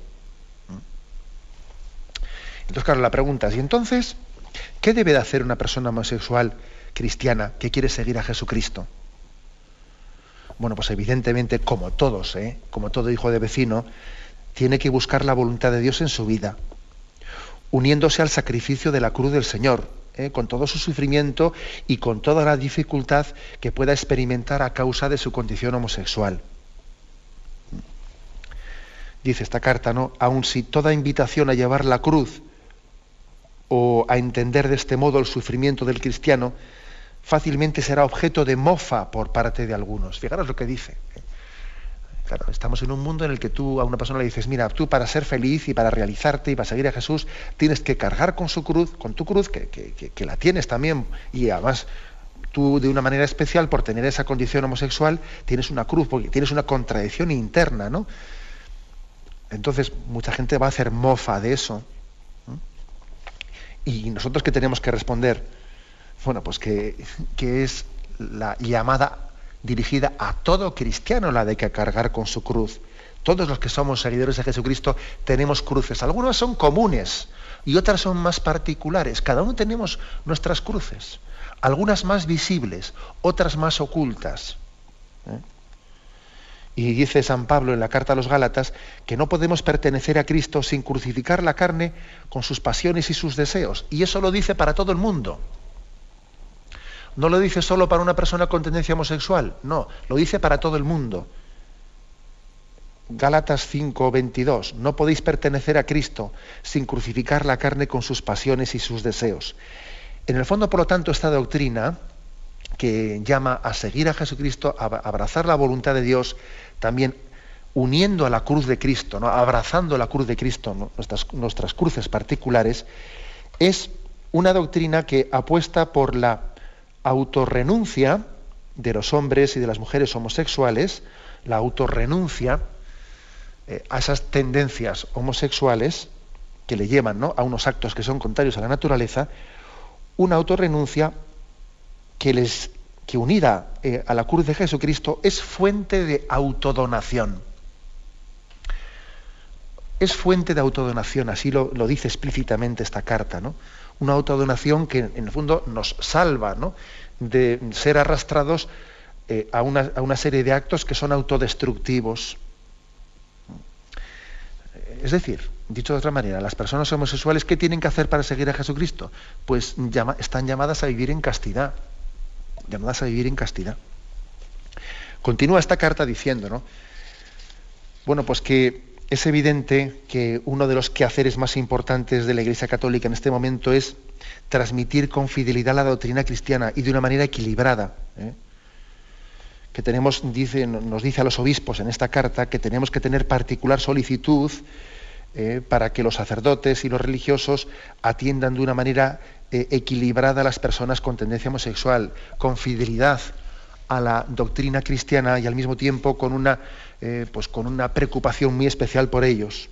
Entonces, claro, la pregunta es, ¿y entonces qué debe de hacer una persona homosexual cristiana que quiere seguir a Jesucristo? Bueno, pues evidentemente, como todos, ¿eh? como todo hijo de vecino, tiene que buscar la voluntad de Dios en su vida, uniéndose al sacrificio de la cruz del Señor, ¿eh? con todo su sufrimiento y con toda la dificultad que pueda experimentar a causa de su condición homosexual. Dice esta carta, ¿no? Aun si toda invitación a llevar la cruz o a entender de este modo el sufrimiento del cristiano, fácilmente será objeto de mofa por parte de algunos. Fijaros lo que dice. Claro, estamos en un mundo en el que tú a una persona le dices, mira, tú para ser feliz y para realizarte y para seguir a Jesús, tienes que cargar con su cruz, con tu cruz, que, que la tienes también, y además tú de una manera especial, por tener esa condición homosexual, tienes una cruz, porque tienes una contradicción interna, ¿no? Entonces, mucha gente va a hacer mofa de eso. ¿Y nosotros qué tenemos que responder? Bueno, pues que, es la llamada dirigida a todo cristiano la de que cargar con su cruz. Todos los que somos seguidores de Jesucristo tenemos cruces. Algunas son comunes y otras son más particulares. Cada uno tenemos nuestras cruces. Algunas más visibles, otras más ocultas. ¿eh? Y dice San Pablo en la carta a los Gálatas que no podemos pertenecer a Cristo sin crucificar la carne con sus pasiones y sus deseos. Y eso lo dice para todo el mundo. No lo dice solo para una persona con tendencia homosexual, no, lo dice para todo el mundo. Gálatas 5:22, no podéis pertenecer a Cristo sin crucificar la carne con sus pasiones y sus deseos. En el fondo, por lo tanto, esta doctrina que llama a seguir a Jesucristo, a abrazar la voluntad de Dios, también uniendo a la cruz de Cristo, ¿no? abrazando la cruz de Cristo, nuestras, nuestras cruces particulares, es una doctrina que apuesta por la autorrenuncia de los hombres y de las mujeres homosexuales, la autorrenuncia eh, a esas tendencias homosexuales que le llevan ¿no? a unos actos que son contrarios a la naturaleza, una autorrenuncia que les que unida eh, a la cruz de Jesucristo es fuente de autodonación. Es fuente de autodonación, así lo, dice explícitamente esta carta, ¿no? Una autodonación que en el fondo nos salva ¿no? de ser arrastrados eh, a, una, a una serie de actos que son autodestructivos. Es decir, dicho de otra manera, las personas homosexuales, ¿qué tienen que hacer para seguir a Jesucristo? Pues están llamadas a vivir en castidad llamadas a vivir en castidad. Continúa esta carta diciendo, ¿no? Bueno, pues que es evidente que uno de los quehaceres más importantes de la Iglesia Católica en este momento es transmitir con fidelidad la doctrina cristiana y de una manera equilibrada. ¿eh? Que tenemos, nos dice a los obispos en esta carta que tenemos que tener particular solicitud eh, para que los sacerdotes y los religiosos atiendan de una manera eh, equilibrada a las personas con tendencia homosexual, con fidelidad a la doctrina cristiana y al mismo tiempo con una, eh, pues con una preocupación muy especial por ellos.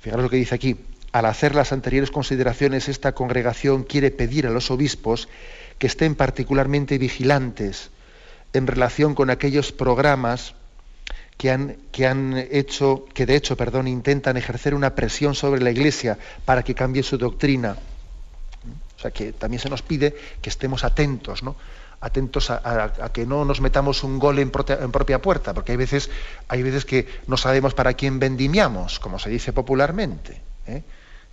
Fijaros lo que dice aquí. Al hacer las anteriores consideraciones, esta congregación quiere pedir a los obispos que estén particularmente vigilantes en relación con aquellos programas que han, que han hecho, que de hecho, perdón, intentan ejercer una presión sobre la Iglesia para que cambie su doctrina. O sea que también se nos pide que estemos atentos, ¿no? Atentos a, que no nos metamos un gol en, propia puerta, porque hay veces, hay veces que no sabemos para quién vendimiamos, como se dice popularmente. ¿eh?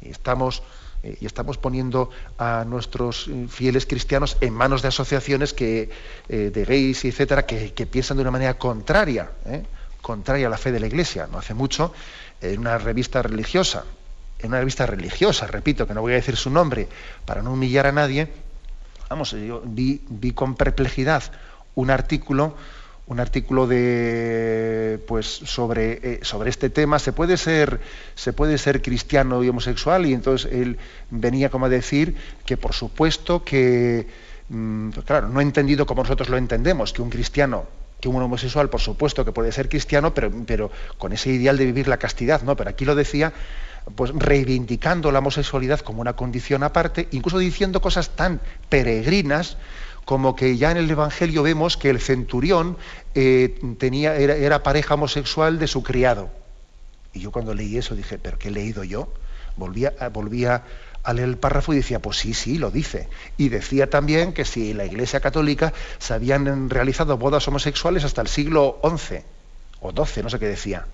Y, estamos, eh, y estamos poniendo a nuestros fieles cristianos en manos de asociaciones que, eh, de gays, etcétera, que, piensan de una manera contraria, contraria a la fe de la Iglesia. No hace mucho, en una revista religiosa, en una revista religiosa, repito, que no voy a decir su nombre para no humillar a nadie, vamos, yo vi, con perplejidad un artículo un artículo de pues sobre, eh, sobre este tema. Se puede ser se puede ser cristiano y homosexual y entonces él venía como a decir que por supuesto que mm, claro no he entendido como nosotros lo entendemos que un cristiano que un homosexual por supuesto que puede ser cristiano pero pero con ese ideal de vivir la castidad no pero aquí lo decía pues reivindicando la homosexualidad como una condición aparte, incluso diciendo cosas tan peregrinas como que ya en el Evangelio vemos que el centurión eh, tenía, era, pareja homosexual de su criado. Y yo cuando leí eso dije, ¿pero qué he leído yo? Volvía, volvía a leer el párrafo y decía, pues sí, sí, lo dice. Y decía también que si en la Iglesia Católica se habían realizado bodas homosexuales hasta el siglo XI o XII, no sé qué decía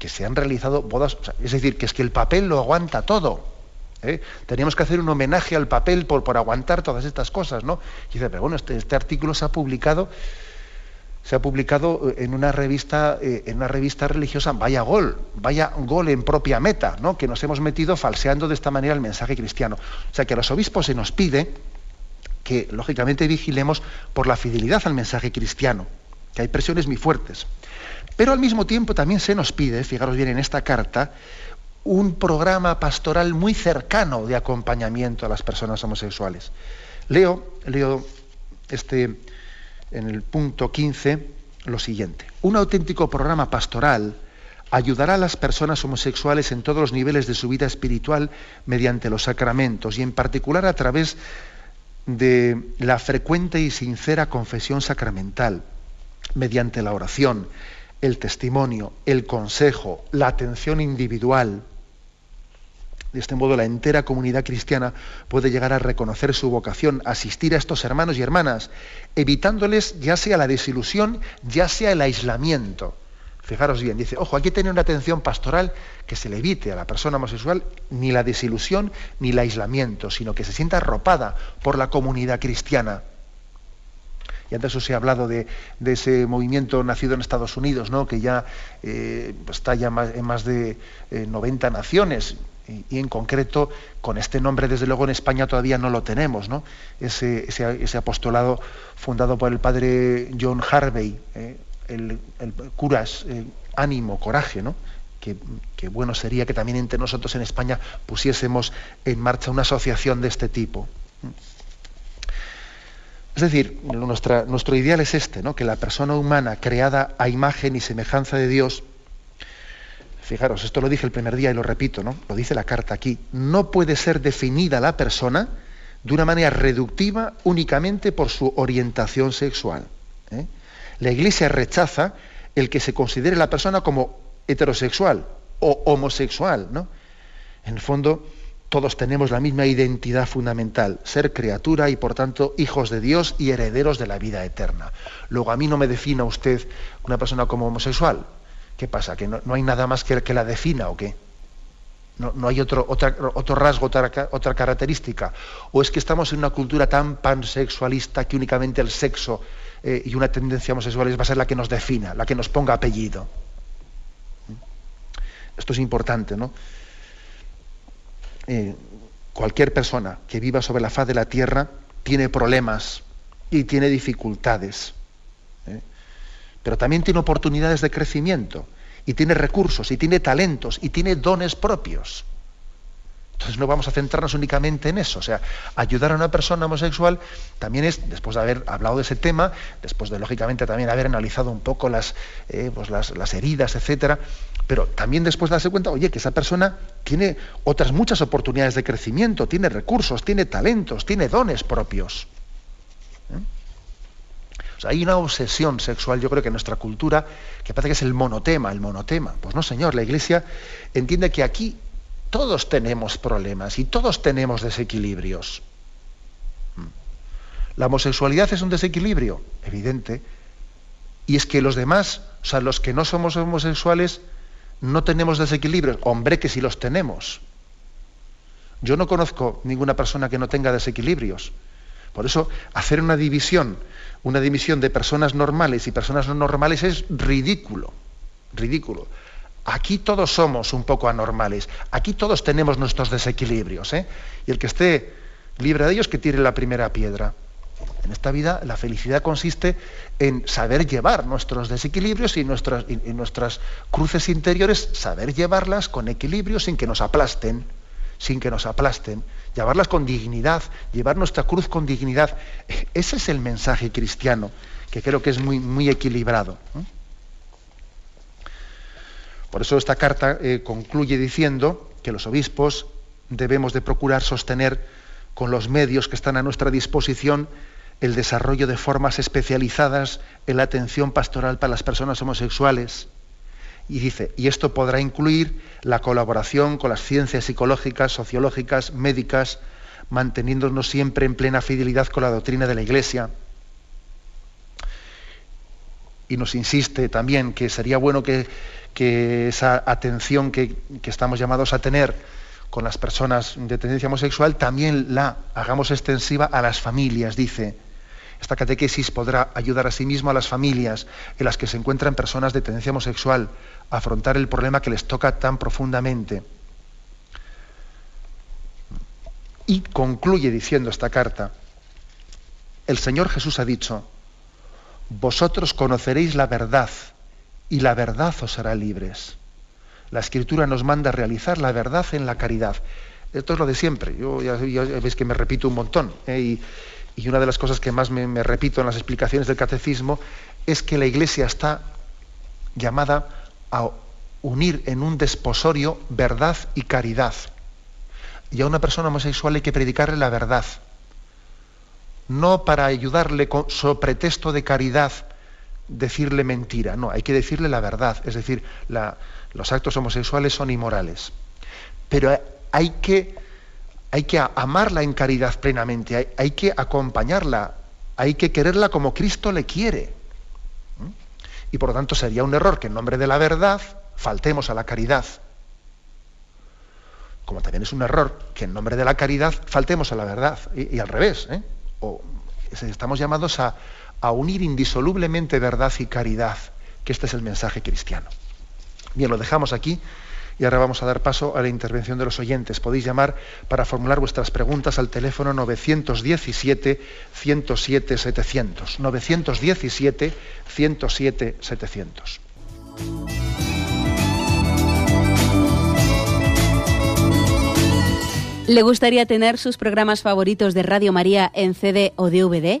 que se han realizado bodas, es decir, que es que el papel lo aguanta todo. ¿eh? Teníamos que hacer un homenaje al papel por, por aguantar todas estas cosas, ¿no? Y dice, pero bueno, este, este, artículo se ha publicado, se ha publicado en una revista, eh, en una revista religiosa, vaya gol, vaya gol en propia meta, ¿no? Que nos hemos metido falseando de esta manera el mensaje cristiano. O sea que a los obispos se nos pide que lógicamente vigilemos por la fidelidad al mensaje cristiano, que hay presiones muy fuertes. Pero al mismo tiempo también se nos pide, fijaros bien en esta carta, un programa pastoral muy cercano de acompañamiento a las personas homosexuales. Leo, leo este, en el punto 15 lo siguiente. Un auténtico programa pastoral ayudará a las personas homosexuales en todos los niveles de su vida espiritual mediante los sacramentos y en particular a través de la frecuente y sincera confesión sacramental, mediante la oración, el testimonio, el consejo, la atención individual. De este modo, la entera comunidad cristiana puede llegar a reconocer su vocación, asistir a estos hermanos y hermanas, evitándoles ya sea la desilusión, ya sea el aislamiento. Fijaros bien, dice, ojo, hay que tener una atención pastoral que se le evite a la persona homosexual ni la desilusión ni el aislamiento, sino que se sienta arropada por la comunidad cristiana y antes os he hablado de, ese movimiento nacido en Estados Unidos, que ya eh, pues está ya en más de 90 eh, naciones, y, en concreto con este nombre, desde luego en España todavía no lo tenemos, ¿no? Ese, apostolado fundado por el padre John Harvey, ¿eh? el, curas, ánimo, coraje, ¿no? Que, que, bueno sería que también entre nosotros en España pusiésemos en marcha una asociación de este tipo. Es decir, nuestro ideal es este, ¿no? que la persona humana creada a imagen y semejanza de Dios, fijaros, esto lo dije el primer día y lo repito, ¿no? lo dice la carta aquí, no puede ser definida la persona de una manera reductiva únicamente por su orientación sexual. ¿eh? La Iglesia rechaza el que se considere la persona como heterosexual o homosexual. ¿no? En el fondo, todos tenemos la misma identidad fundamental, ser criatura y por tanto hijos de Dios y herederos de la vida eterna. Luego a mí no me defina usted una persona como homosexual. ¿Qué pasa? ¿Que no, hay nada más que, que la defina o qué? No, hay otro, otro rasgo, otra, otra, característica. O es que estamos en una cultura tan pansexualista que únicamente el sexo eh, y una tendencia homosexual va a ser la que nos defina, la que nos ponga apellido. Esto es importante, ¿no? Eh, cualquier persona que viva sobre la faz de la tierra tiene problemas y tiene dificultades, ¿eh? pero también tiene oportunidades de crecimiento y tiene recursos y tiene talentos y tiene dones propios. Entonces no vamos a centrarnos únicamente en eso. O sea, ayudar a una persona homosexual también es, después de haber hablado de ese tema, después de lógicamente también haber analizado un poco las, eh, pues las, las, heridas, etcétera, pero también después de darse cuenta, oye, que esa persona tiene otras muchas oportunidades de crecimiento, tiene recursos, tiene talentos, tiene dones propios. ¿Eh? O sea, hay una obsesión sexual, yo creo que en nuestra cultura, que parece que es el monotema, el monotema. Pues no, señor, la Iglesia entiende que aquí todos tenemos problemas y todos tenemos desequilibrios. La homosexualidad es un desequilibrio, evidente, y es que los demás, o sea, los que no somos homosexuales, no tenemos desequilibrios. Hombre, que sí los tenemos. Yo no conozco ninguna persona que no tenga desequilibrios. Por eso, hacer una división, una división de personas normales y personas no normales es ridículo. Ridículo. Aquí todos somos un poco anormales, aquí todos tenemos nuestros desequilibrios, ¿eh? y el que esté libre de ellos que tire la primera piedra. En esta vida la felicidad consiste en saber llevar nuestros desequilibrios y nuestras, y nuestras cruces interiores, saber llevarlas con equilibrio sin que nos aplasten, sin que nos aplasten, llevarlas con dignidad, llevar nuestra cruz con dignidad. Ese es el mensaje cristiano, que creo que es muy, muy equilibrado. Por eso esta carta eh, concluye diciendo que los obispos debemos de procurar sostener con los medios que están a nuestra disposición el desarrollo de formas especializadas en la atención pastoral para las personas homosexuales. Y dice, y esto podrá incluir la colaboración con las ciencias psicológicas, sociológicas, médicas, manteniéndonos siempre en plena fidelidad con la doctrina de la Iglesia. Y nos insiste también que sería bueno que que esa atención que, estamos llamados a tener con las personas de tendencia homosexual también la hagamos extensiva a las familias, dice. Esta catequesis podrá ayudar a sí mismo a las familias en las que se encuentran personas de tendencia homosexual a afrontar el problema que les toca tan profundamente. Y concluye diciendo esta carta, el Señor Jesús ha dicho, vosotros conoceréis la verdad y la verdad os hará libres. La Escritura nos manda realizar la verdad en la caridad. Esto es lo de siempre. Yo ya, veis que me repito un montón. ¿eh? Y, una de las cosas que más me, repito en las explicaciones del catecismo es que la Iglesia está llamada a unir en un desposorio verdad y caridad. Y a una persona homosexual hay que predicarle la verdad. No para ayudarle con, so pretexto de caridad decirle mentira, no, hay que decirle la verdad, es decir, los actos homosexuales son inmorales. Pero hay que, hay que amarla en caridad plenamente, hay, que acompañarla, hay que quererla como Cristo le quiere. Y por lo tanto sería un error que en nombre de la verdad faltemos a la caridad. Como también es un error que en nombre de la caridad faltemos a la verdad. Y, al revés. ¿eh? O, estamos llamados a, a unir indisolublemente verdad y caridad, que este es el mensaje cristiano. Bien, lo dejamos aquí y ahora vamos a dar paso a la intervención de los oyentes. Podéis llamar para formular vuestras preguntas al teléfono 917-107-700. 917-107-700. ¿Le gustaría tener sus programas favoritos de Radio María en CD o DVD?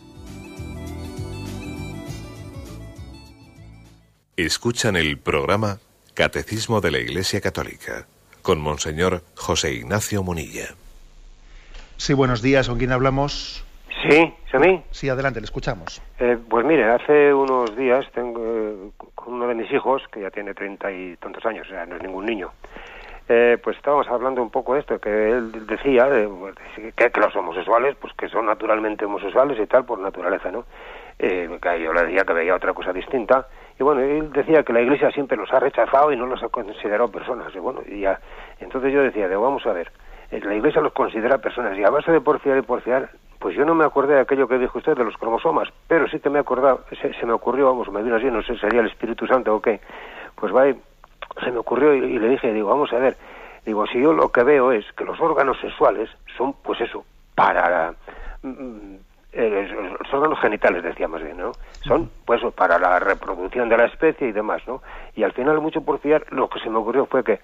Escuchan el programa Catecismo de la Iglesia Católica con Monseñor José Ignacio Munilla. Sí, buenos días. ¿Con quién hablamos? Sí, ¿es a mí? Sí, adelante, le escuchamos. Eh, pues mire, hace unos días tengo eh, con uno de mis hijos, que ya tiene treinta y tantos años, o sea, no es ningún niño, eh, pues estábamos hablando un poco de esto, que él decía pues, que, que, los homosexuales, pues que son naturalmente homosexuales y tal, por naturaleza, ¿no? Eh, que yo le decía que veía otra cosa distinta, y bueno, él decía que la Iglesia siempre los ha rechazado y no los ha considerado personas, y bueno, y ya, entonces yo decía, de, vamos a ver, eh, la Iglesia los considera personas, y a base de porfiar y porfiar, pues yo no me acordé de aquello que dijo usted de los cromosomas, pero sí que me acordaba, se, se me ocurrió, vamos, me vino así, no sé, sería el Espíritu Santo o qué, pues va se me ocurrió y, le dije, digo, vamos a ver, digo, si yo lo que veo es que los órganos sexuales son, pues eso, para... Eh, los órganos genitales decíamos bien, ¿no? Son, pues, para la reproducción de la especie y demás, ¿no? Y al final, mucho por fiar, lo que se me ocurrió fue que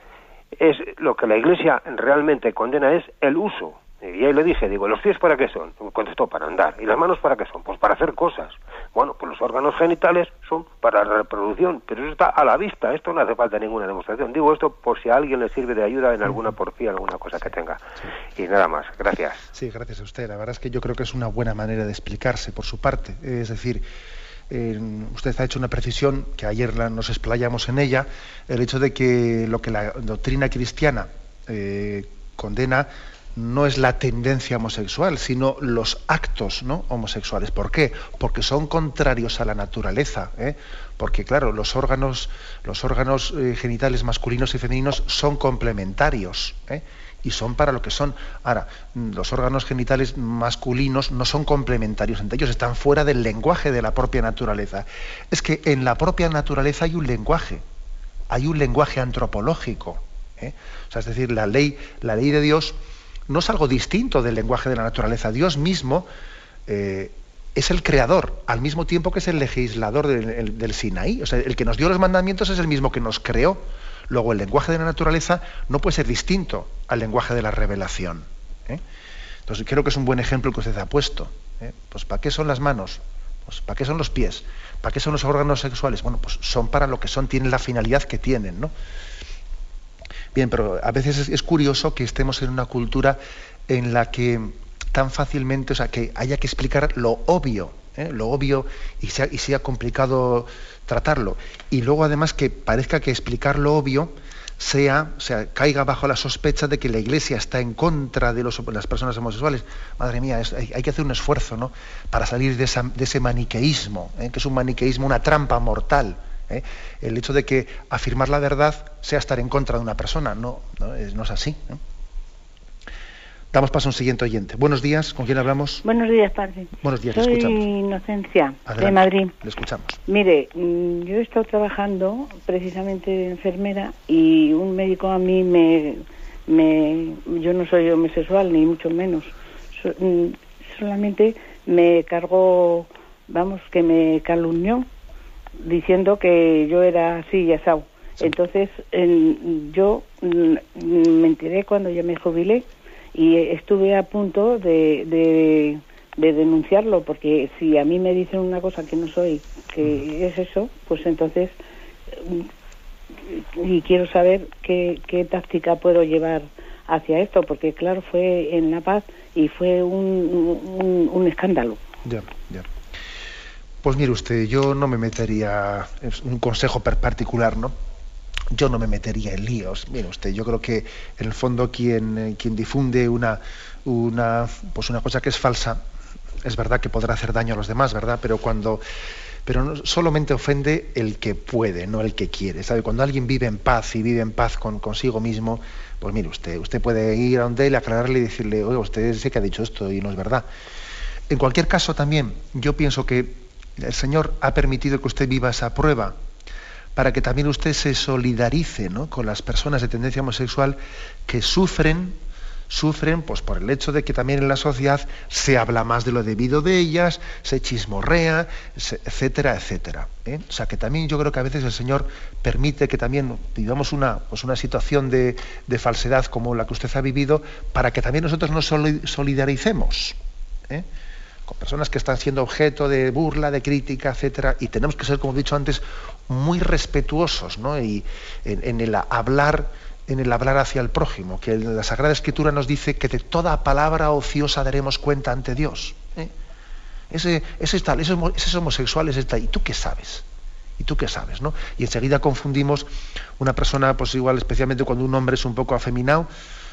es lo que la Iglesia realmente condena es el uso y ahí le dije, digo, ¿los pies para qué son? Me contestó, para andar. ¿Y las manos para qué son? Pues para hacer cosas. Bueno, pues los órganos genitales son para la reproducción, pero eso está a la vista, esto no hace falta ninguna demostración. Digo esto por si a alguien le sirve de ayuda en alguna porfía, alguna cosa que tenga. Y nada más, gracias. Sí, gracias a usted. La verdad es que yo creo que es una buena manera de explicarse por su parte. Es decir, eh, usted ha hecho una precisión que ayer nos explayamos en ella, el hecho de que lo que la doctrina cristiana eh, condena no es la tendencia homosexual, sino los actos ¿no? homosexuales. ¿Por qué? Porque son contrarios a la naturaleza. ¿eh? Porque, claro, los órganos, los órganos eh, genitales masculinos y femeninos son complementarios. ¿eh? Y son para lo que son. Ahora, los órganos genitales masculinos no son complementarios entre ellos, están fuera del lenguaje de la propia naturaleza. Es que en la propia naturaleza hay un lenguaje, hay un lenguaje antropológico. O sea, es decir, la ley, la ley de Dios no es algo distinto del lenguaje de la naturaleza. Dios mismo eh, es el creador, al mismo tiempo que es el legislador del, Sinaí. O sea, el que nos dio los mandamientos es el mismo que nos creó. Luego, el lenguaje de la naturaleza no puede ser distinto al lenguaje de la revelación. ¿eh? Entonces, creo que es un buen ejemplo que usted ha puesto. ¿eh? Pues, ¿para qué son las manos? Pues, ¿para qué son los pies? ¿Para qué son los órganos sexuales? Bueno, pues son para lo que son, tienen la finalidad que tienen, ¿no? Bien, pero a veces es, curioso que estemos en una cultura en la que tan fácilmente, o sea, que haya que explicar lo obvio, ¿eh? lo obvio y sea, y sea complicado tratarlo. Y luego además que parezca que explicar lo obvio sea, o sea, caiga bajo la sospecha de que la Iglesia está en contra de, las personas homosexuales. Madre mía, hay, que hacer un esfuerzo ¿no? para salir de, ese maniqueísmo, ¿eh? que es un maniqueísmo, una trampa mortal. ¿Eh? El hecho de que afirmar la verdad sea estar en contra de una persona, no, no, es, no es, así. Damos paso a un siguiente oyente. Buenos días, ¿con quién hablamos? Buenos días, padre. Buenos días, Soy le escuchamos. Inocencia, de Madrid. Le escuchamos. Mire, mm, yo he estado trabajando precisamente de enfermera y un médico a mí me... me yo no soy homosexual, ni mucho menos. Mm, solamente me cargó, vamos, que me calumnió diciendo que yo era así y asado. Entonces, yo mm, me enteré cuando ya me jubilé y estuve a punto de, de, denunciarlo, porque si a mí me dicen una cosa que no soy, que es eso, pues entonces, mm, y quiero saber qué, qué táctica puedo llevar hacia esto, porque claro, fue en La Paz y fue un, un, un escándalo. Ya, ya. Pues mire usted, yo no me metería, es un consejo particular, ¿no? Yo no me metería en líos. Mire usted, yo creo que en el fondo quien, eh, quien difunde una, una, pues una cosa que es falsa, es verdad que podrá hacer daño a los demás, ¿verdad? Pero cuando pero solamente ofende el que puede, no el que quiere. ¿sabe? Cuando alguien vive en paz y vive en paz con consigo mismo, pues mire usted, usted puede ir a donde él, aclararle y decirle, oye, usted sé que ha dicho esto y no es verdad. En cualquier caso también, yo pienso que el Señor ha permitido que usted viva esa prueba para que también usted se solidarice ¿no? con las personas de tendencia homosexual que sufren sufren pues por el hecho de que también en la sociedad se habla más de lo debido de ellas, se chismorrea, etcétera, etcétera. ¿eh? O sea que también yo creo que a veces el Señor permite que también vivamos una, pues una situación de, falsedad como la que usted ha vivido, para que también nosotros nos solidaricemos. ¿eh? Con personas que están siendo objeto de burla, de crítica, etcétera, y tenemos que ser, como he dicho antes, muy respetuosos ¿no? y en el hablar en el hablar hacia el prójimo, que la Sagrada Escritura nos dice que de toda palabra ociosa daremos cuenta ante Dios. ¿eh? Ese, ese, tal, ese, ese homosexual es tal, ¿y tú qué sabes? ¿Y tú qué sabes? ¿no? Y enseguida confundimos una persona, pues igual, especialmente cuando un hombre es un poco afeminado,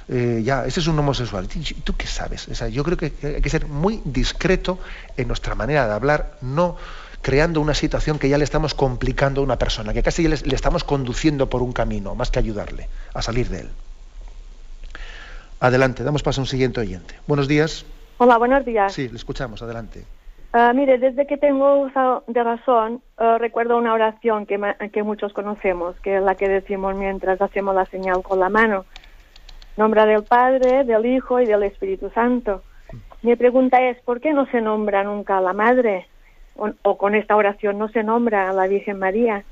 eh, ya, ese es un homosexual. ¿Y tú qué sabes? yo creo que hay que ser muy discreto en nuestra manera de hablar, no creando una situación que ya le estamos complicando a una persona, que casi le, estamos conduciendo por un camino, más que ayudarle a salir de él. Adelante, damos paso a un siguiente oyente. Buenos días. Hola, buenos días. Sí, le escuchamos, adelante. Ah, mire, desde que tengo uso de razón, ah, recuerdo una oración que, que muchos conocemos, que es la que decimos mientras hacemos la señal con la mano. Nombra del Padre, del Hijo y del Espíritu Santo. Mi pregunta es, ¿por qué no se nombra nunca a la Madre? o, con esta oración no se nombra a la Virgen María.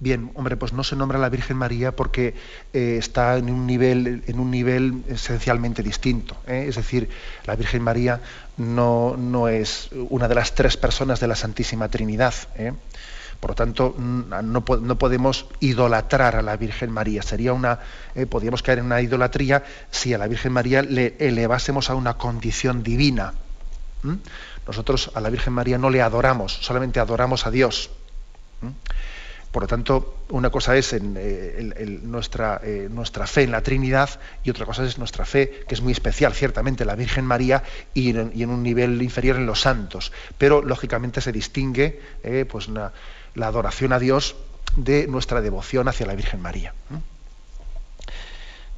Bien, hombre, pues no se nombra a la Virgen María porque eh, está en un nivel, en un nivel esencialmente distinto. ¿eh? Es decir, la Virgen María no, no, es una de las tres personas de la Santísima Trinidad. ¿eh? Por lo tanto, no, no, podemos idolatrar a la Virgen María. Sería una, podríamos caer en una idolatría si a la Virgen María le elevásemos a una condición divina. Nosotros a la Virgen María no le adoramos, solamente adoramos a Dios. Por lo tanto, una cosa es en, eh, nuestra, eh, nuestra, fe en la Trinidad y otra cosa es nuestra fe, que es muy especial, ciertamente, la Virgen María y en, un nivel inferior en los santos. Pero, lógicamente, se distingue eh, pues, la adoración a Dios de nuestra devoción hacia la Virgen María.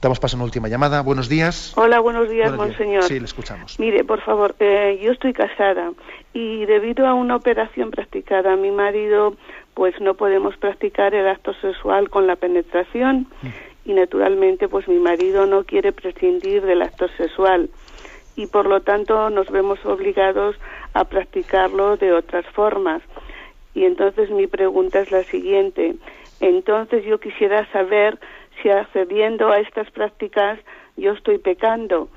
Damos paso a una última llamada. Buenos días. Hola, buenos días, monseñor. Sí, le escuchamos. Mire, por favor, eh, yo estoy casada y debido a una operación practicada a mi marido, pues no podemos practicar el acto sexual con la penetración mm. y naturalmente pues mi marido no quiere prescindir del acto sexual y por lo tanto nos vemos obligados a practicarlo de otras formas. Y entonces mi pregunta es la siguiente. Entonces yo quisiera saber si accediendo a estas prácticas yo estoy pecando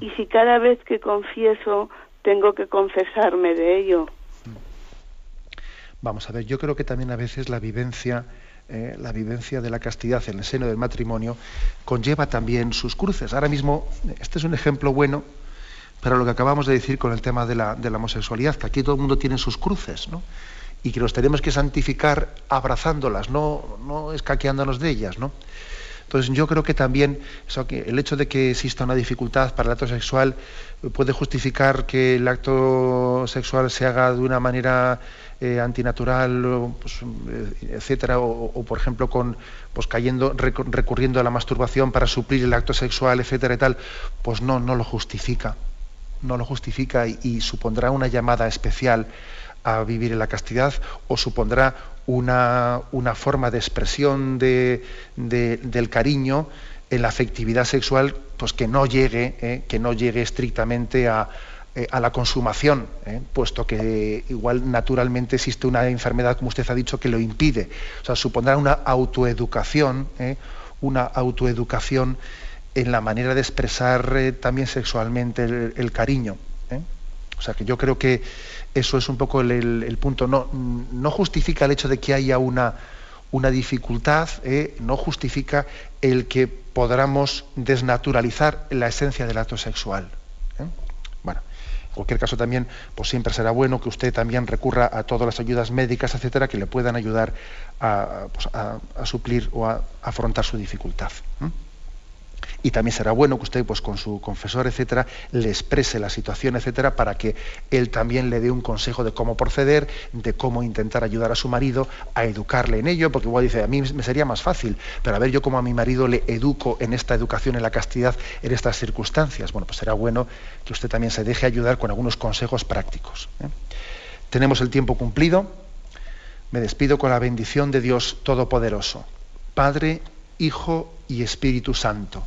y si cada vez que confieso tengo que confesarme de ello. Vamos a ver, yo creo que también a veces la vivencia, eh, la vivencia de la castidad en el seno del matrimonio conlleva también sus cruces. Ahora mismo, este es un ejemplo bueno para lo que acabamos de decir con el tema de la, de la homosexualidad, que aquí todo el mundo tiene sus cruces, ¿no? Y que nos tenemos que santificar abrazándolas, no, no escaqueándonos de ellas, ¿no? Entonces yo creo que también el hecho de que exista una dificultad para el acto sexual puede justificar que el acto sexual se haga de una manera eh, antinatural, pues, eh, etcétera, o, por ejemplo con pues cayendo recurriendo a la masturbación para suplir el acto sexual, etcétera y tal, pues no no lo justifica, no lo justifica y supondrá una llamada especial a vivir en la castidad o supondrá una, una forma de expresión de, del cariño en la afectividad sexual pues que no llegue, eh, que no llegue estrictamente a, eh, a la consumación, eh, puesto que igual naturalmente existe una enfermedad, como usted ha dicho, que lo impide. O sea, supondrá una autoeducación, una autoeducación en la manera de expresar también sexualmente el, el cariño. O sea que yo creo que eso es un poco el, punto. No, justifica el hecho de que haya una, una dificultad, ¿eh? no justifica el que podamos desnaturalizar la esencia del acto sexual. ¿eh? Bueno, en cualquier caso también, pues siempre será bueno que usted también recurra a todas las ayudas médicas, etcétera, que le puedan ayudar a, pues, suplir o a afrontar su dificultad. Y también será bueno que usted pues con su confesor etcétera le exprese la situación etcétera para que él también le dé un consejo de cómo proceder de cómo intentar ayudar a su marido a educarle en ello porque igual dice a mí me sería más fácil pero a ver yo cómo a mi marido le educo en esta educación en la castidad en estas circunstancias bueno pues será bueno que usted también se deje ayudar con algunos consejos prácticos ¿eh? tenemos el tiempo cumplido. Me despido con la bendición de Dios Todopoderoso Padre Hijo y Espíritu Santo